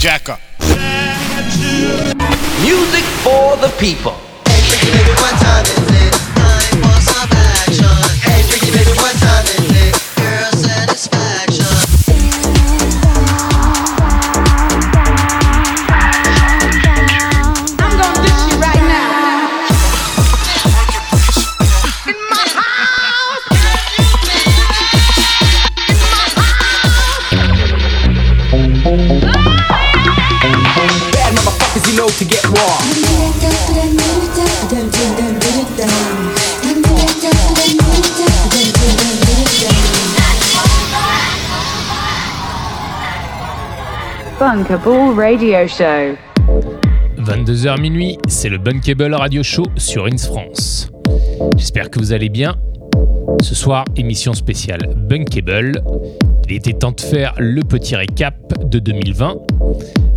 Jack up. Music for the people. Bunkable Radio Show. 22h minuit, c'est le Bunkable Radio Show sur Ins France. J'espère que vous allez bien. Ce soir, émission spéciale Bunkable. Il était temps de faire le petit récap de 2020.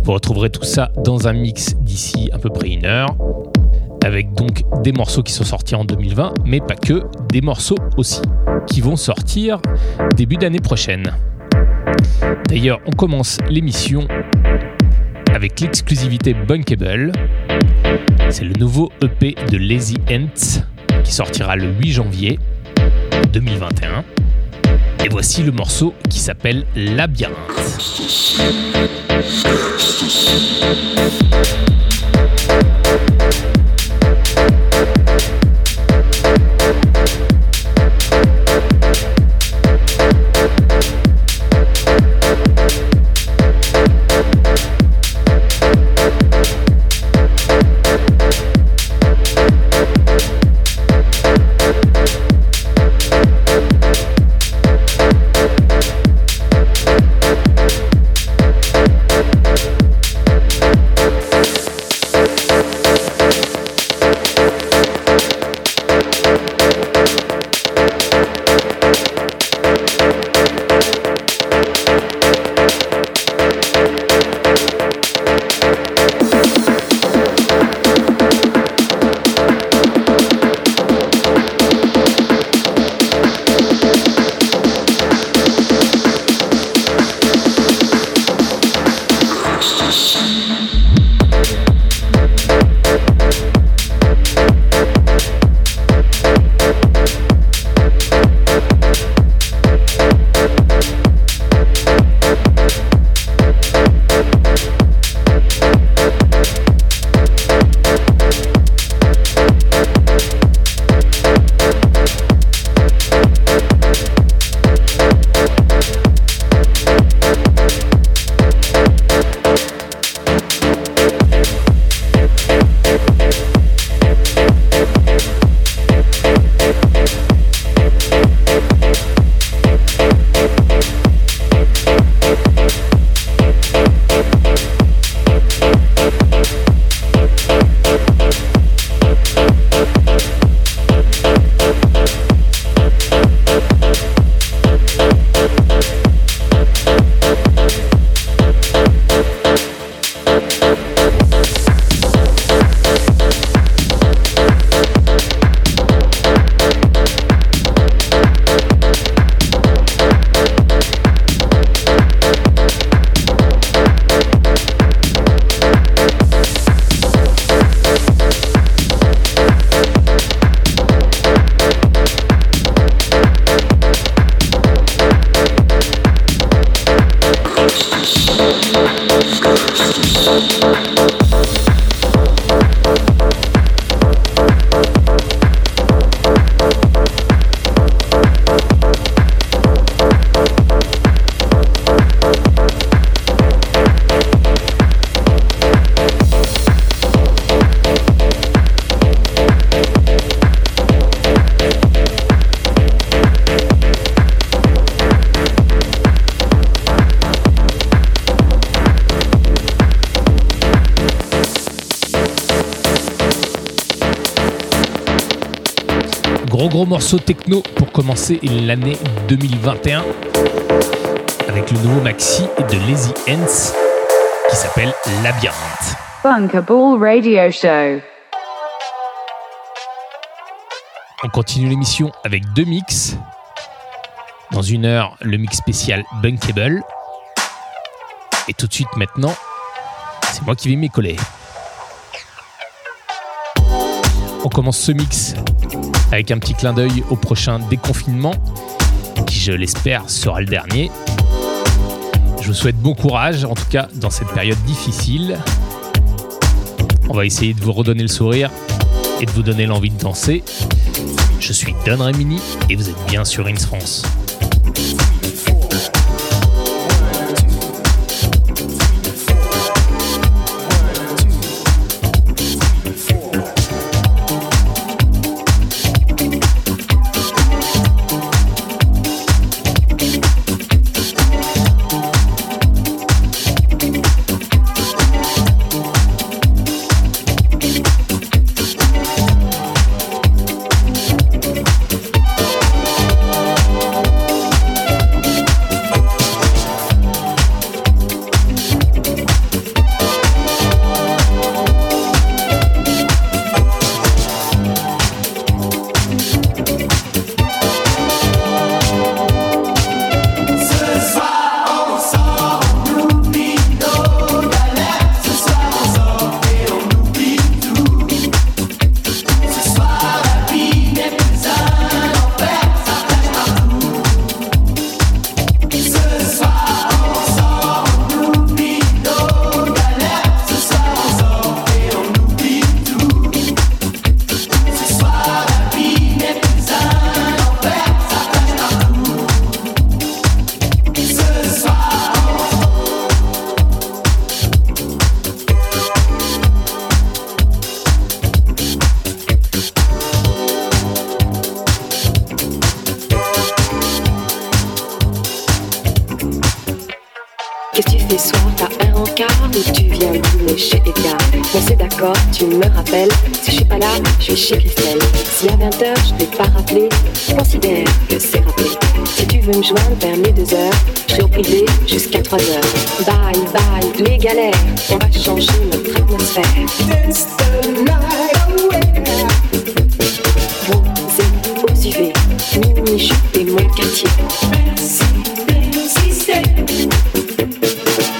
Vous retrouverez tout ça dans un mix d'ici à peu près une heure. Avec donc des morceaux qui sont sortis en 2020, mais pas que, des morceaux aussi qui vont sortir début d'année prochaine. D'ailleurs, on commence l'émission avec l'exclusivité Bunkable. C'est le nouveau EP de Lazy Ants qui sortira le 8 janvier 2021. Et voici le morceau qui s'appelle Labyrinthe. Morceau techno pour commencer l'année 2021 avec le nouveau maxi de Lazy Ants qui s'appelle Labyrinthe. Bunkable Radio Show. On continue l'émission avec deux mix. Dans une heure, le mix spécial Bunkable. Et tout de suite maintenant, c'est moi qui vais m'y coller. On commence ce mix avec un petit clin d'œil au prochain déconfinement, qui je l'espère sera le dernier. Je vous souhaite bon courage, en tout cas dans cette période difficile. On va essayer de vous redonner le sourire et de vous donner l'envie de danser. Je suis Don Remini et vous êtes bien sur Ins France.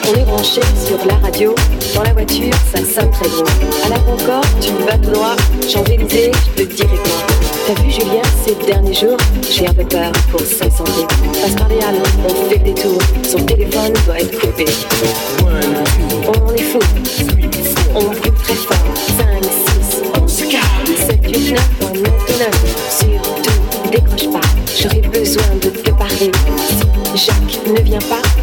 On est branché sur la radio, dans la voiture, ça sonne très drôle. À la Concorde, tu vas tout droit, Champs-Élysées, je te dirai quoi. T'as vu Julien ces derniers jours J'ai un peu peur pour sa santé. Passe par les halles, on fait des tours. Son téléphone doit être coupé. On est fou, on Ne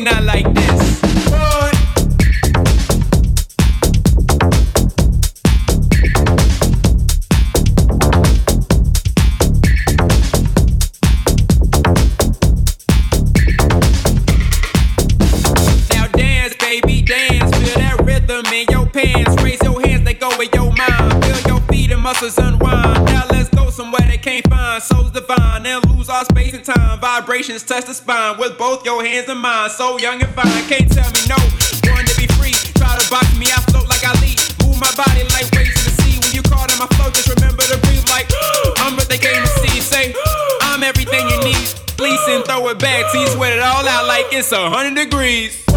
Nothing like Vibrations touch the spine with both your hands and mine. So young and fine, can't tell me no. Born to be free. Try to box me, I float like I lead. Move my body like waves in the sea. When you call in my flow, just remember to breathe like I'm what they came to see. Say I'm everything you need. Please and throw it back. Tease sweat it all out like it's a hundred degrees.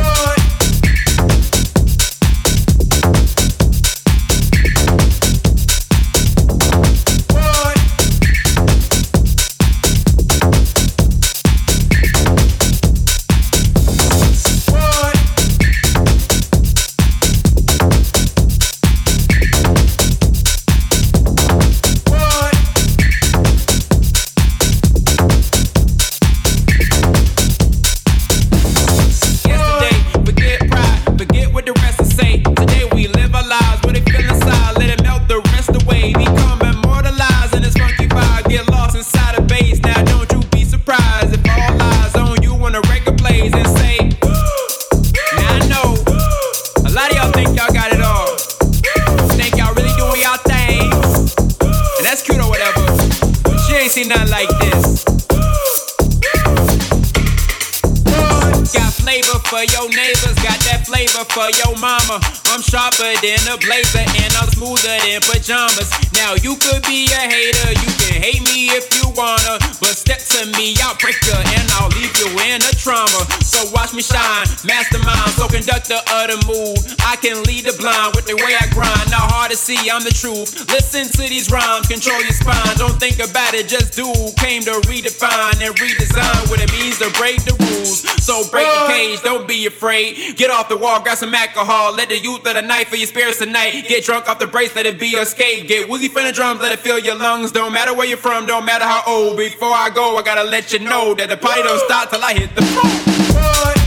Than a blazer and I'm smoother than pajamas. Now you could be a hater, you can hate me if you wanna, but step to me, I'll break you and I'll leave you in a trauma. So watch me shine, mastermind, so conductor of the mood. I can lead the blind with the way I grind. Not hard to see, I'm the truth. Listen to these rhymes, control your spine. Don't think about it, just do. Came to redefine and redesign what it means to break the rules. So break the cage, don't be afraid. Get off the wall, grab some alcohol. Let the youth of the night for your spirits tonight. Get drunk off the brace, let it be a skate. Get woozy from the drums, let it fill your lungs. Don't matter where you're from, don't matter how old. Before I go, I gotta let you know that the party don't stop till I hit the floor.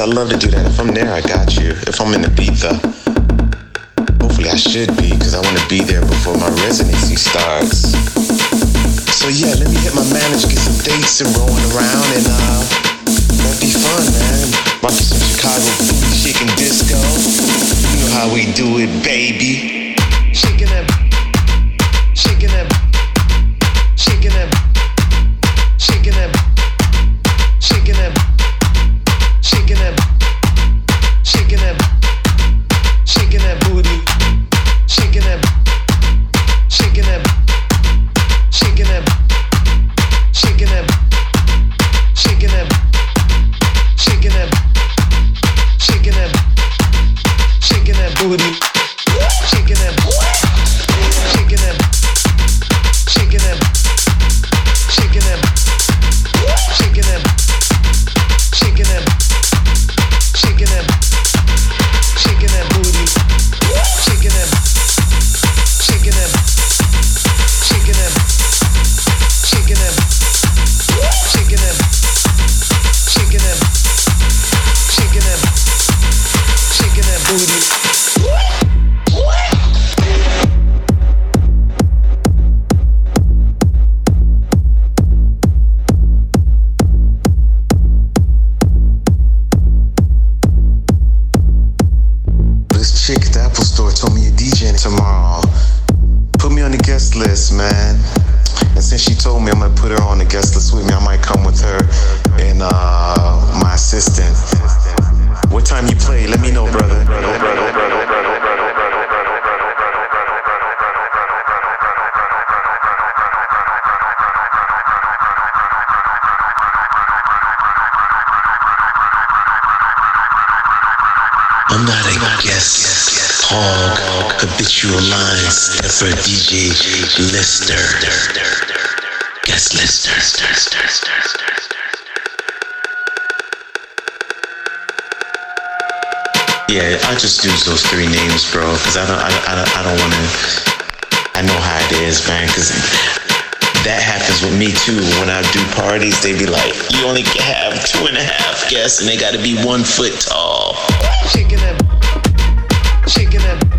I love to do that. If I'm there, I got you. If I'm in Ibiza, hopefully I should be, because I want to be there before my residency starts. So yeah, let me hit my manager, get some dates and rolling around, and uh, that'd be fun, man. Rock some Chicago booty shaking disco. You know how we do it, baby. DJ Lister. Guest Lister. Yeah, I just use those three names, bro, because I don't, I, I, I don't want to. I know how it is, man. Because that happens with me too. When I do parties, they be like, "You only can have two and a half guests, and they got to be one foot tall." Shaking it, shaking it,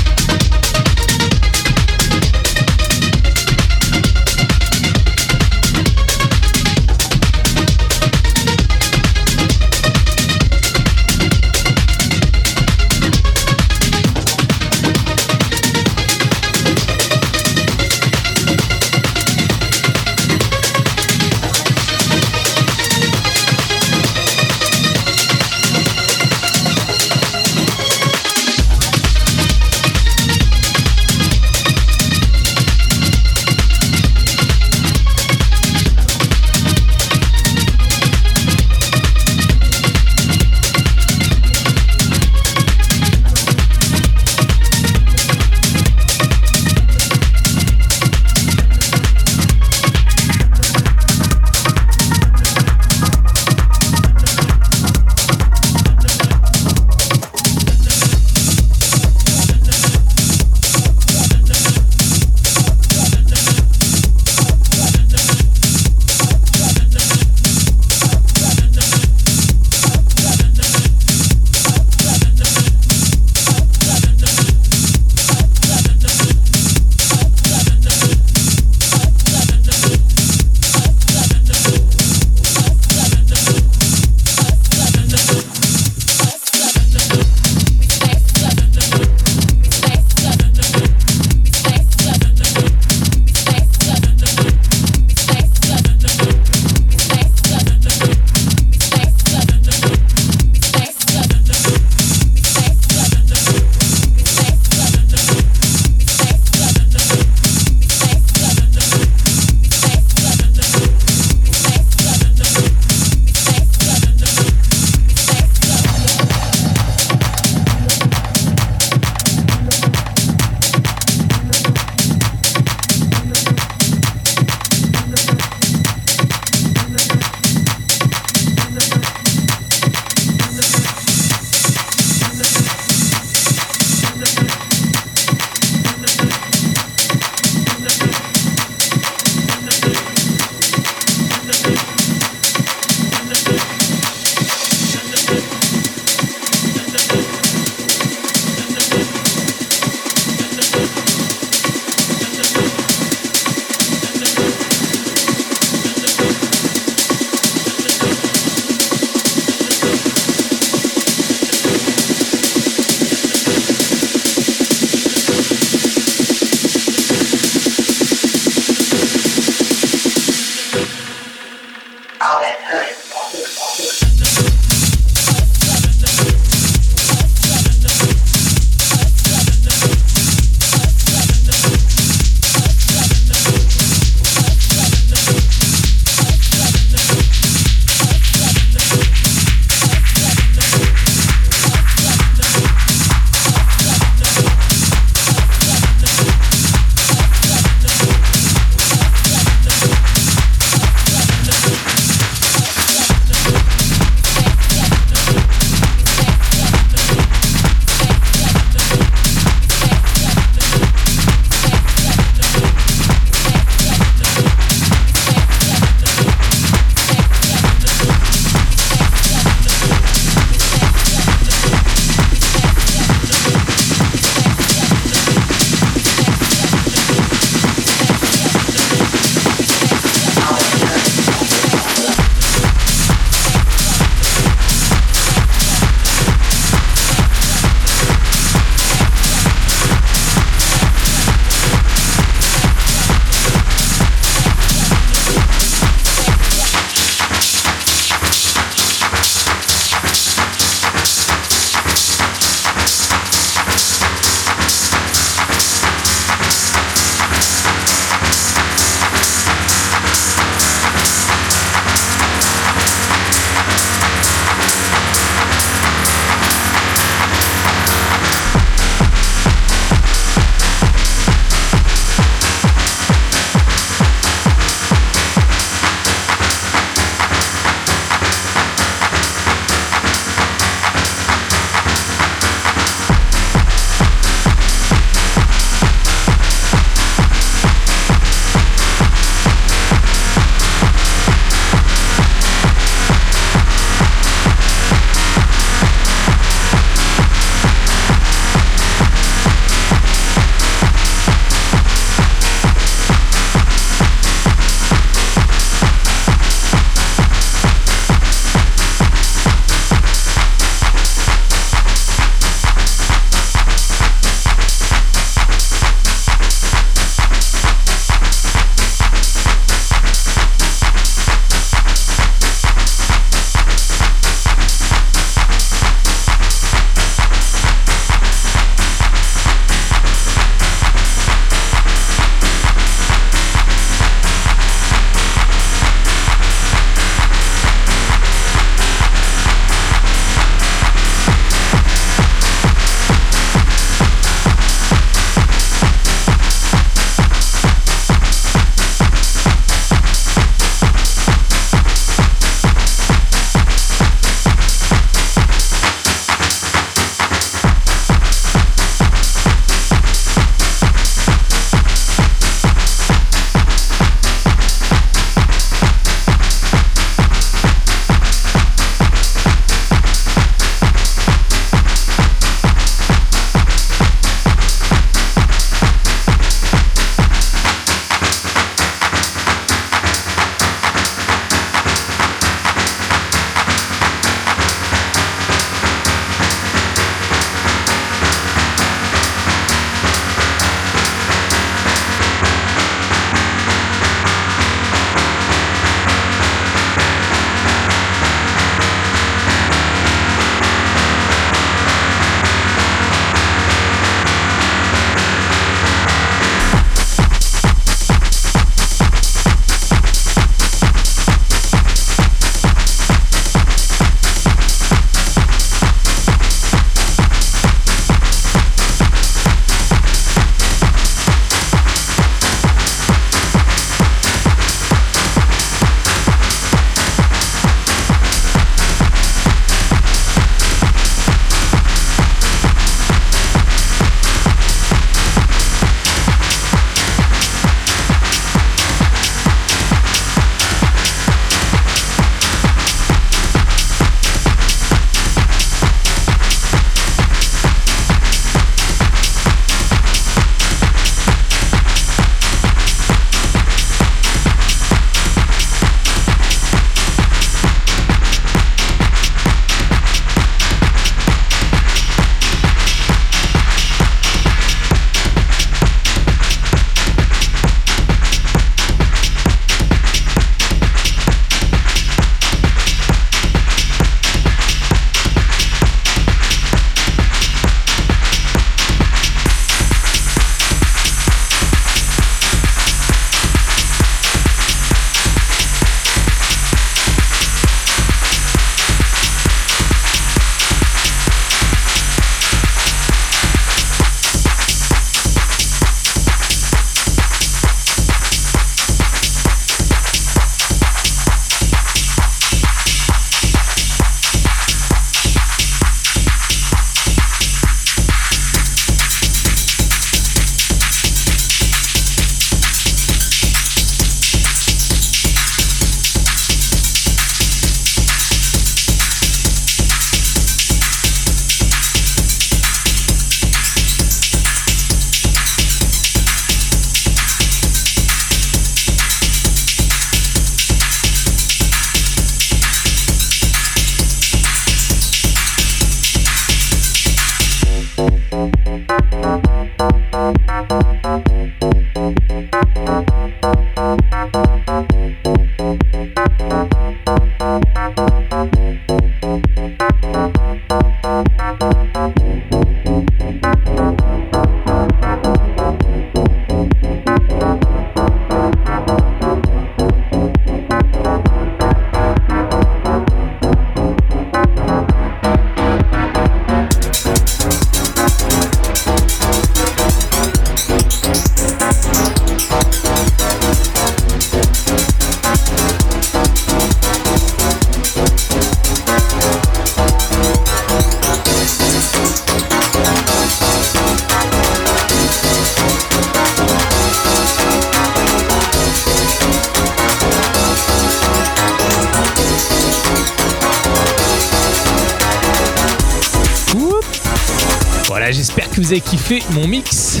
vous avez kiffé mon mix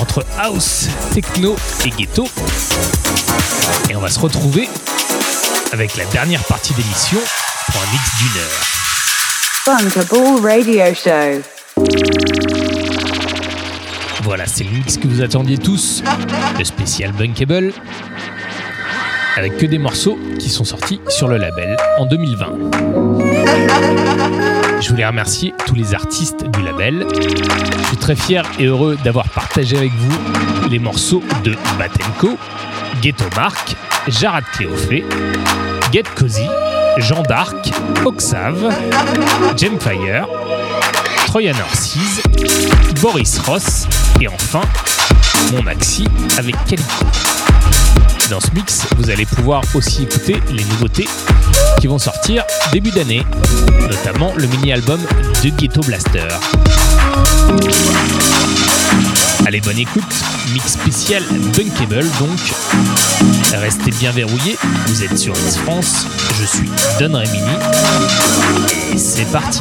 entre house, techno et ghetto. Et on va se retrouver avec la dernière partie d'émission pour un mix d'une heure. Bunkable Radio Show. Voilà, c'est le mix que vous attendiez tous, le spécial Bunkable, avec que des morceaux qui sont sortis sur le label en 2020. Je voulais remercier tous les artistes du label. Je suis très fier et heureux d'avoir partagé avec vous les morceaux de Batenko, Ghetto Mark, Jarad Cléophée, Get Cozy, Jean d'Arc, Oxave, Gemfire, Troyan Orsiz, Boris Ross et enfin mon maxi avec Calico. Dans ce mix, vous allez pouvoir aussi écouter les nouveautés qui vont sortir début d'année, notamment le mini-album de Ghetto Blaster. Allez, bonne écoute, mix spécial Bunkable donc. Restez bien verrouillés, vous êtes sur Miss France, je suis Don Remini et c'est parti.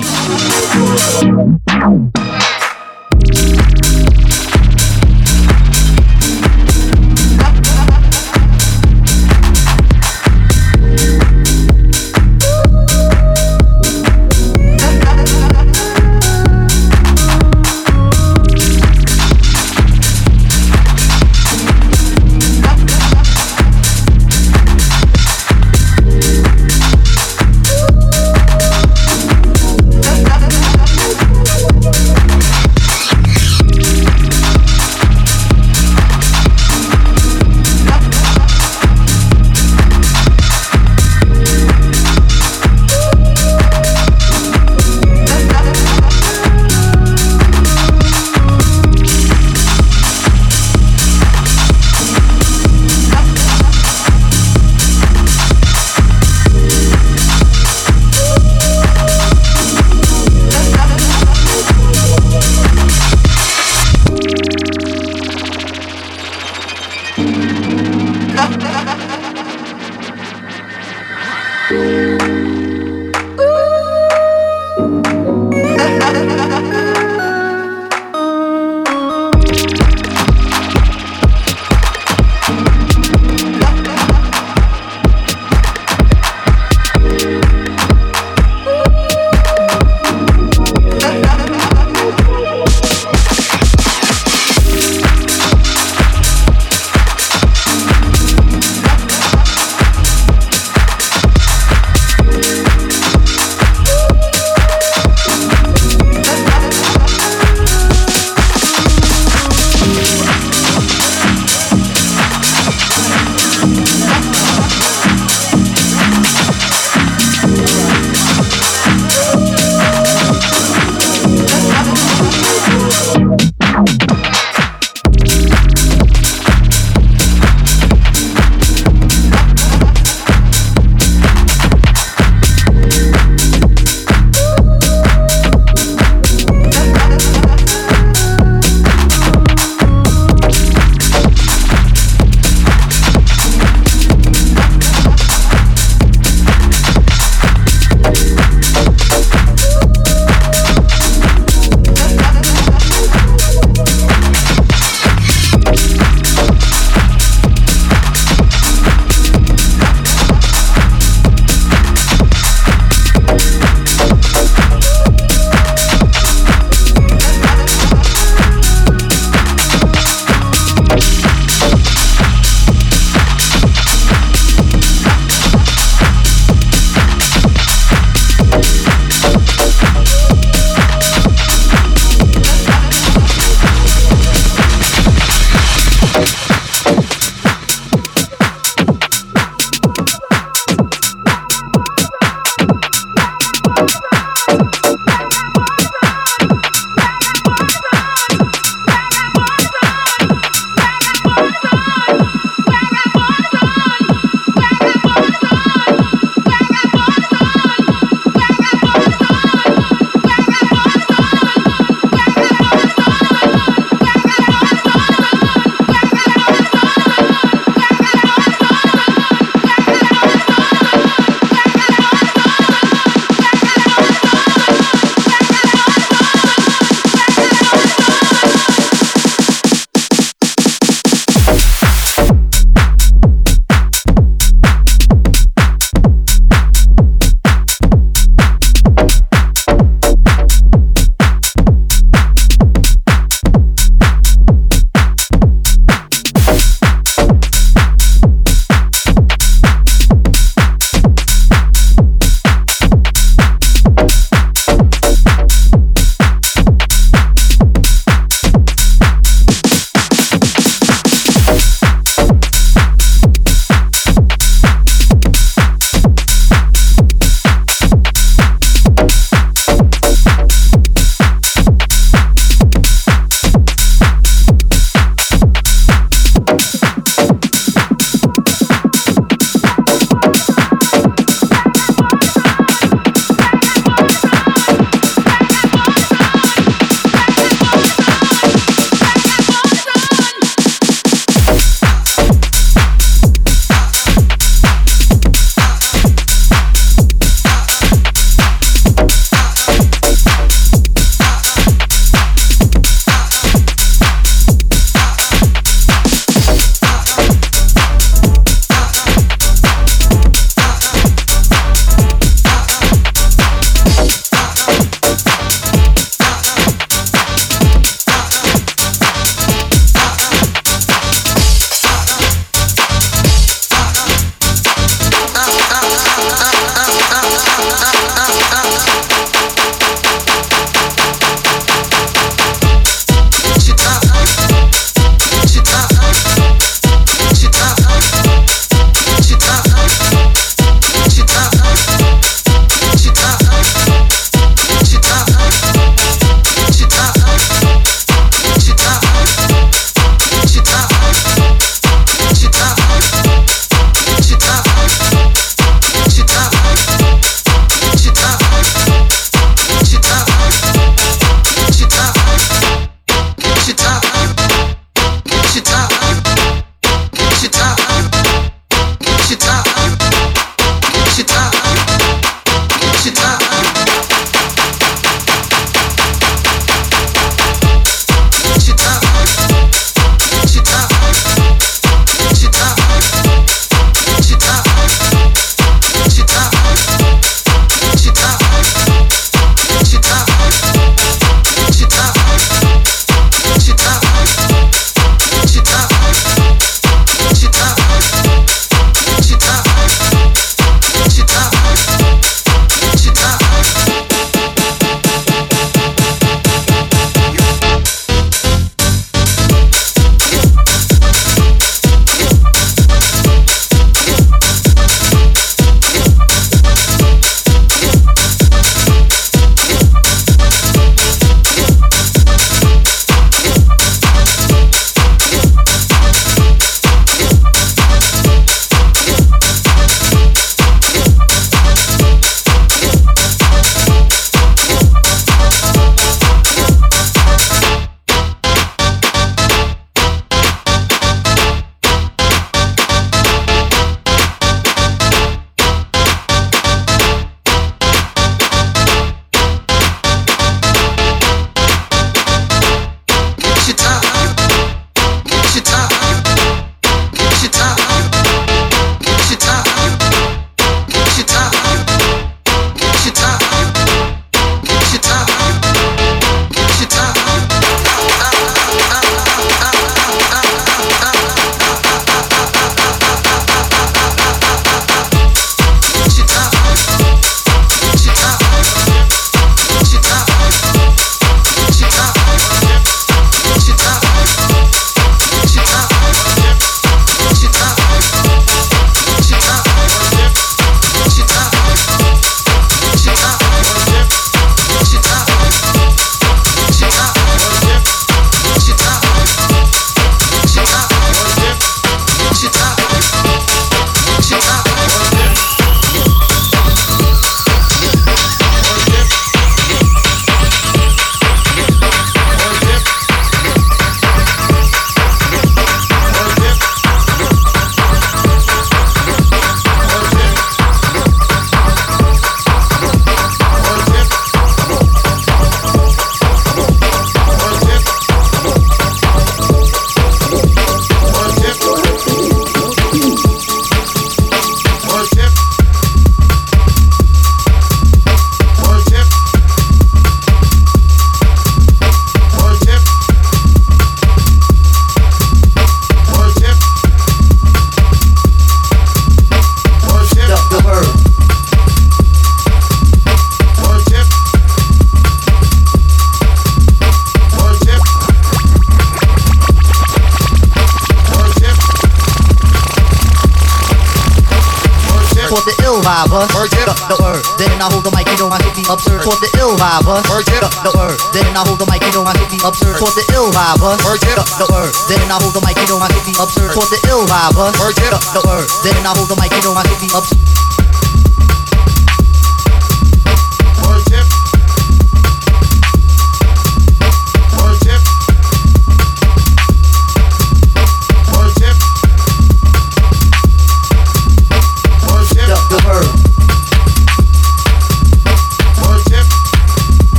Vibe, word it up, the word. Then I hold the mic, you know I should be absurd. Caught the ill vibe, word it up, the word. Then I hold the mic, you know I should be absurd. Caught the ill vibe, word it up, the word. Then I hold the mic, you know I should be absurd. Caught the ill vibe, word it up, the word. Then I hold the mic, you know I should be absurd.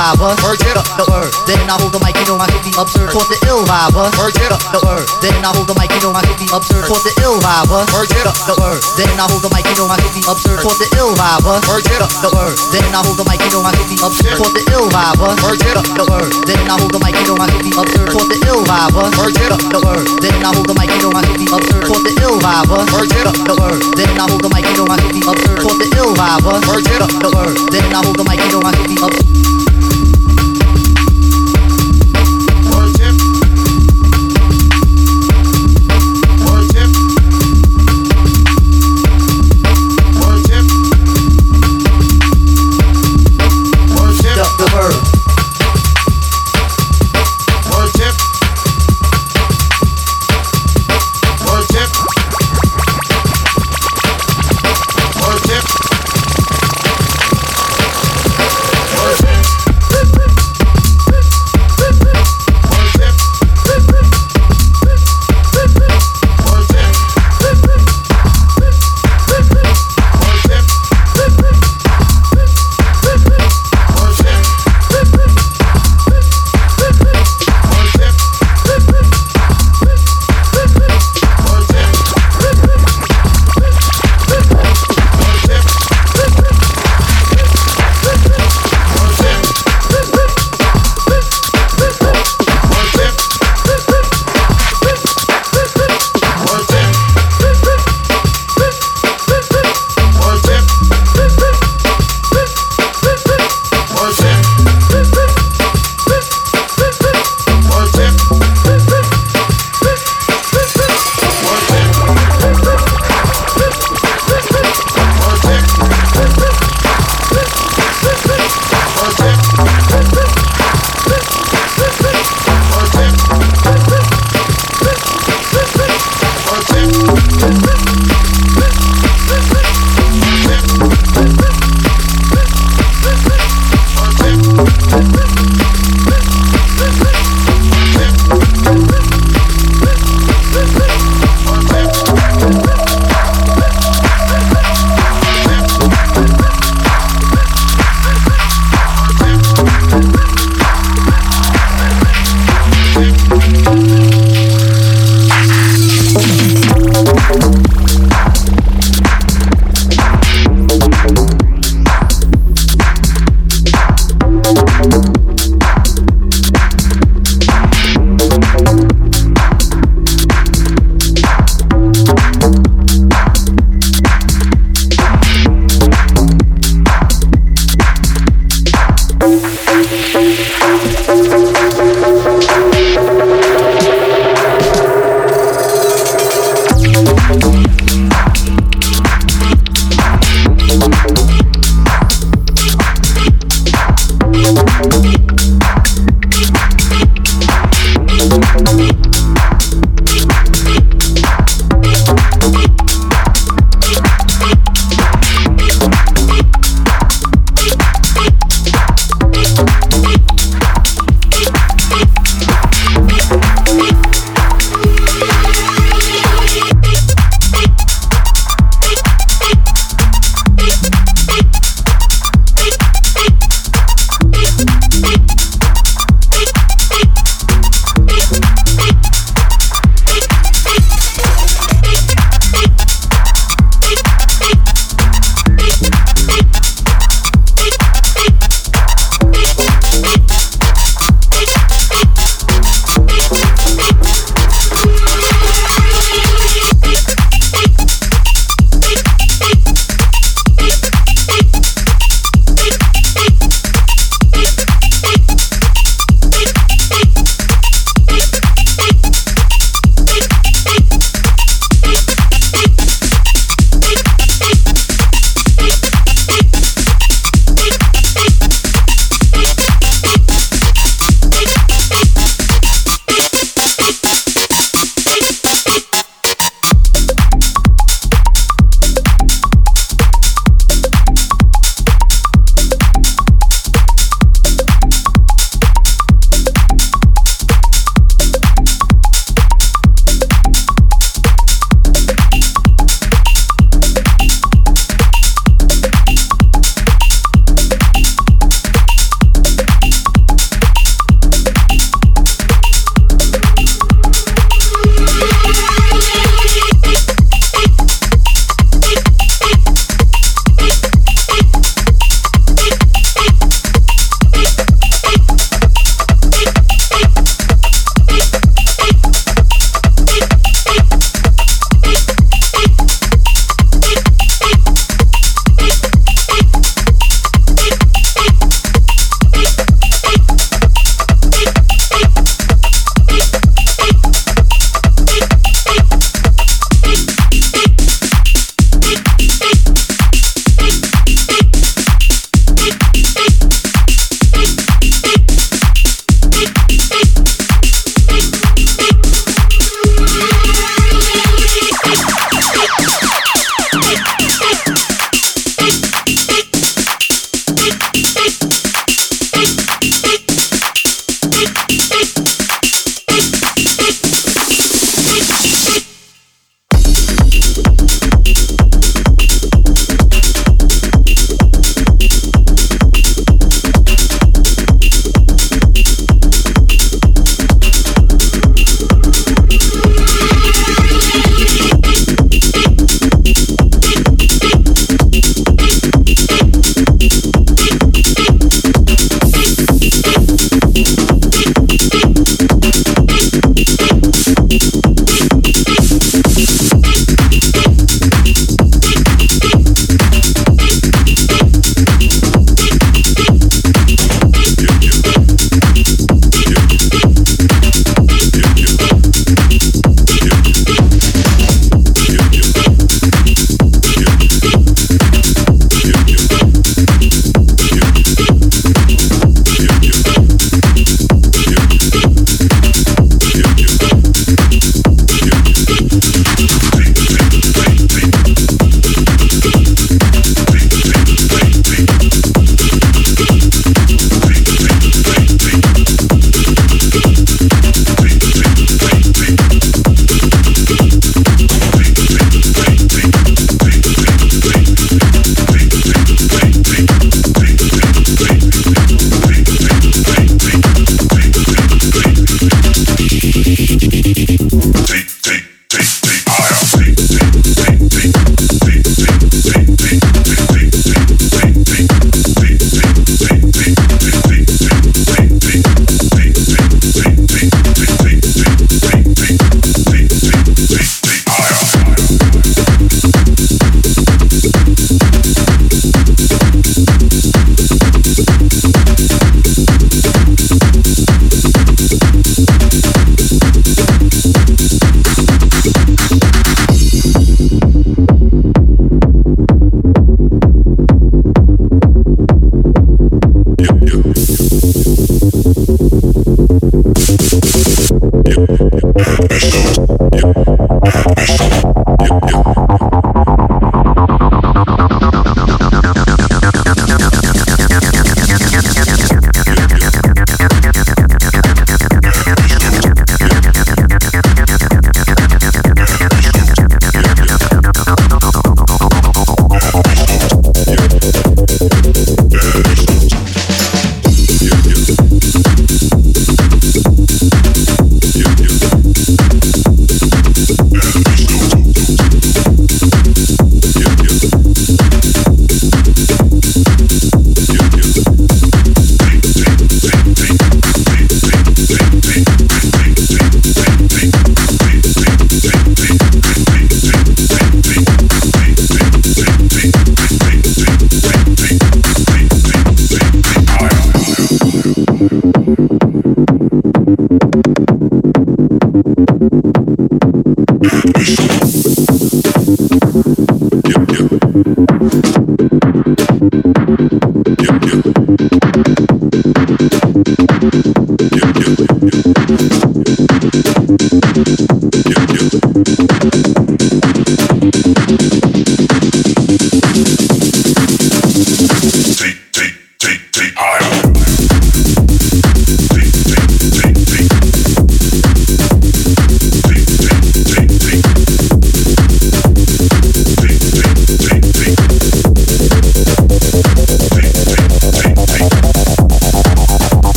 Vibe, word it up, the word. Then I hold the mic, you know I should be absurd. Caught the ill vibe, word it up, the word. Then I hold the mic, you know I should be absurd. Caught the ill vibe, word it up, the word. Then I hold the mic, you know I should be absurd. Caught the ill vibe, word it up, the word. Then I hold the mic, you know I should be absurd. Caught the ill vibe, word it up, the word. Then I hold the mic, you know I should be absurd. Caught the ill vibe, word it up, the word. Then I hold the mic, you know I should be absurd. Caught the ill vibe, word it up, the word. Then I hold the mic, you know I should be absurd. Caught the ill vibe, word it up, the word. Then I hold the mic, you know I should be absurd.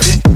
Make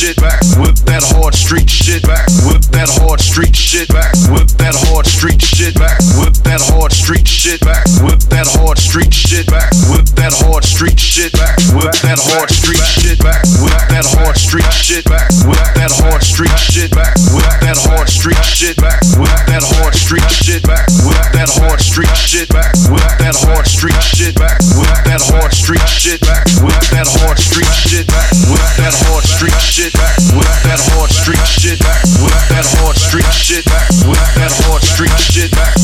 shit back. Whip that hard street shit back. Whip that hard street shit back. Street shit back. Whip that hard street shit back. Whip that hard street shit back. Whip that hard street shit back. Whip that hard street shit back. Whip that hard street shit back. Whip that hard street shit back. Whip that hard street shit back. Whip that hard street shit back. Whip that hard street shit back. Whip that hard street shit back. Whip that hard street shit back. Whip that hard street shit back. Whip that hard street shit back. Whip that hard street shit back. Whip that hard street shit back.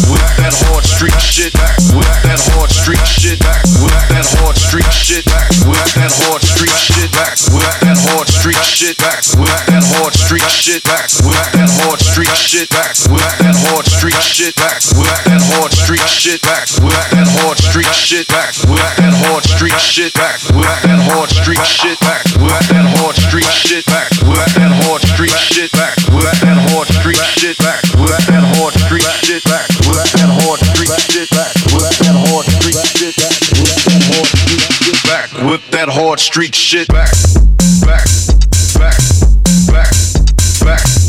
Street shit. Whip that hard street shit. Whip that hard street shit. Whip that hard street shit. Whip that hard street shit. Whip that hard street shit. Whip that hard street shit. Whip that hard street shit. Whip that hard street shit. Whip that hard street shit. Whip that hard street shit. Whip that hard street shit. Whip that hard street shit. Whip that hard street shit. Whip that hard street shit. Whip that hard street shit that hard street shit. Whip that hard street shit that hard street shit. Back. Back. Back. Back. Back.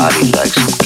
body like some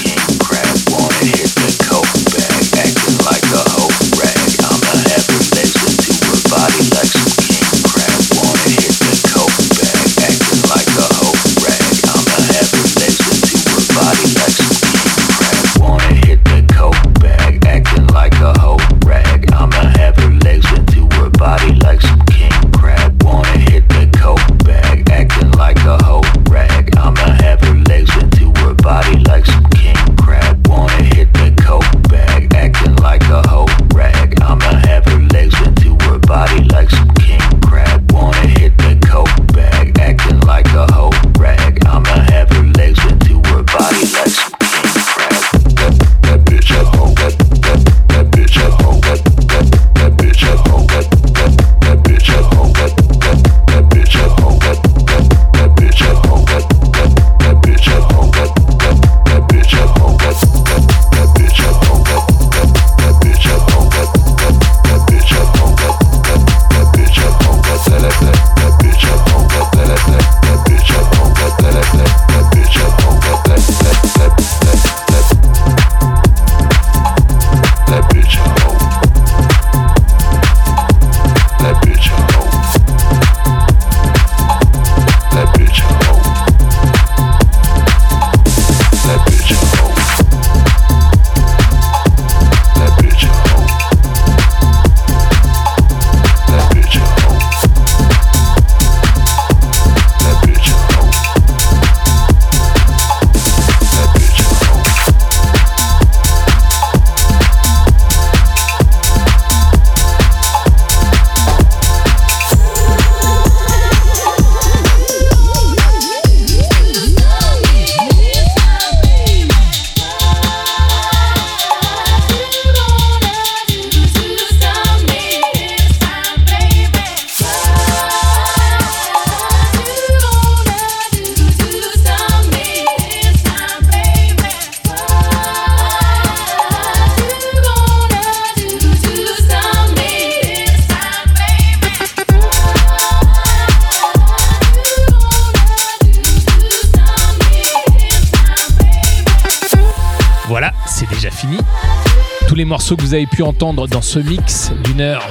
pu entendre dans ce mix d'une heure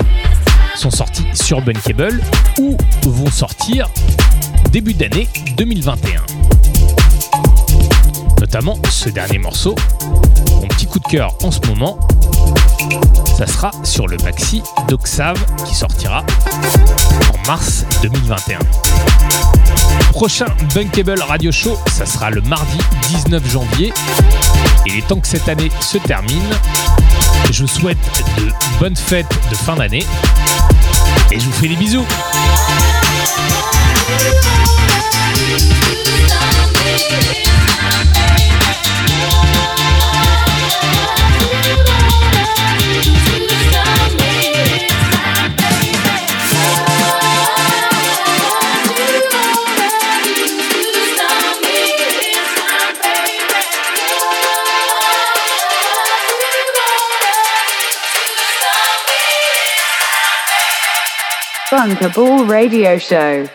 sont sortis sur Bunkable ou vont sortir début d'année 2021. Notamment ce dernier morceau, mon petit coup de cœur en ce moment, ça sera sur le maxi d'Oxave qui sortira en mars 2021. Prochain Bunkable Radio Show, ça sera le mardi 19 janvier. Il est temps que cette année se termine. Je vous souhaite de bonnes fêtes de fin d'année et je vous fais des bisous. Bunkable Radio Show.